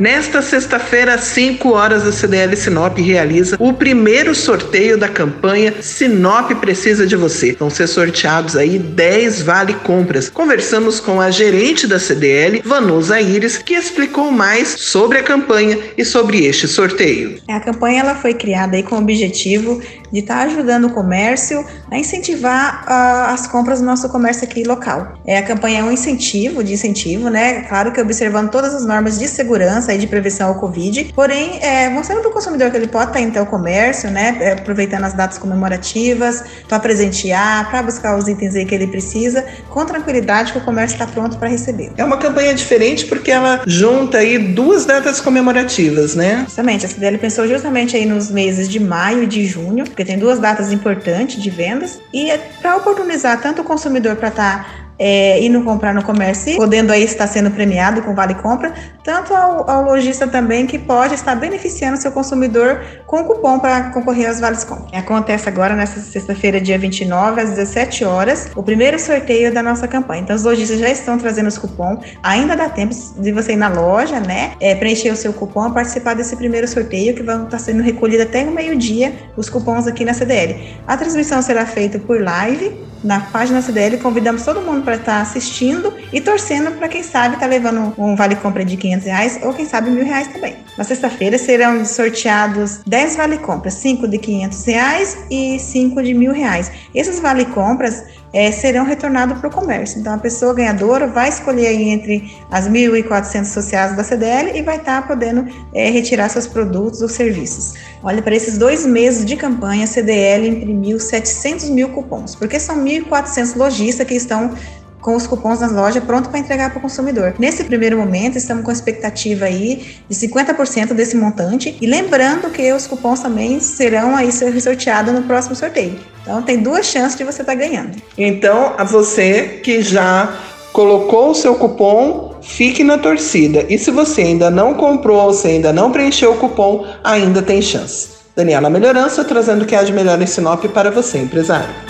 Nesta sexta-feira, às 5 horas, a CDL Sinop realiza o primeiro sorteio da campanha Sinop Precisa de Você. Vão ser sorteados aí 10 vale compras. Conversamos com a gerente da CDL, Vanusa Iris, que explicou mais sobre a campanha e sobre este sorteio. A campanha ela foi criada aí com o objetivo de estar tá ajudando o comércio a incentivar uh, as compras do nosso comércio aqui local. É, a campanha é um incentivo, de incentivo, né? Claro que observando todas as normas de segurança de prevenção ao Covid, porém, é, mostrando para o consumidor que ele pode estar indo até o comércio, né? É, aproveitando as datas comemorativas, para presentear, para buscar os itens aí que ele precisa, com tranquilidade que o comércio está pronto para receber. É uma campanha diferente porque ela junta aí duas datas comemorativas, né? Justamente, a CDL pensou justamente aí nos meses de maio e de junho, porque tem duas datas importantes de vendas, e é para oportunizar tanto o consumidor para estar tá é, indo comprar no comércio, podendo aí estar sendo premiado com vale compra, tanto ao, ao lojista também que pode estar beneficiando seu consumidor com cupom para concorrer aos vales compra. Acontece agora nessa sexta-feira, dia 29, às 17 horas, o primeiro sorteio da nossa campanha. Então os lojistas já estão trazendo os cupons, ainda dá tempo de você ir na loja, né, é, preencher o seu cupom, participar desse primeiro sorteio que vão estar sendo recolhido até o meio-dia os cupons aqui na CDL. A transmissão será feita por live na página CDL. Convidamos todo mundo para estar assistindo e torcendo para quem sabe estar tá levando um vale compra de 500 reais ou quem sabe mil reais também. Na sexta-feira serão sorteados 10 vale compras, 5 de 500 reais e 5 de mil reais. Esses vale compras é, serão retornados para o comércio. Então, a pessoa ganhadora vai escolher aí entre as 1.400 associadas da CDL e vai estar tá podendo é, retirar seus produtos ou serviços. Olha, para esses dois meses de campanha, a CDL imprimiu 700 mil cupons, porque são 1.400 lojistas que estão com os cupons nas lojas pronto para entregar para o consumidor. Nesse primeiro momento, estamos com expectativa aí de 50% desse montante e lembrando que os cupons também serão aí sorteados no próximo sorteio. Então tem duas chances de você estar tá ganhando. Então, a você que já colocou o seu cupom, fique na torcida. E se você ainda não comprou, se ainda não preencheu o cupom, ainda tem chance. Daniela Melhorança trazendo o que há de melhor em Sinop para você, empresário.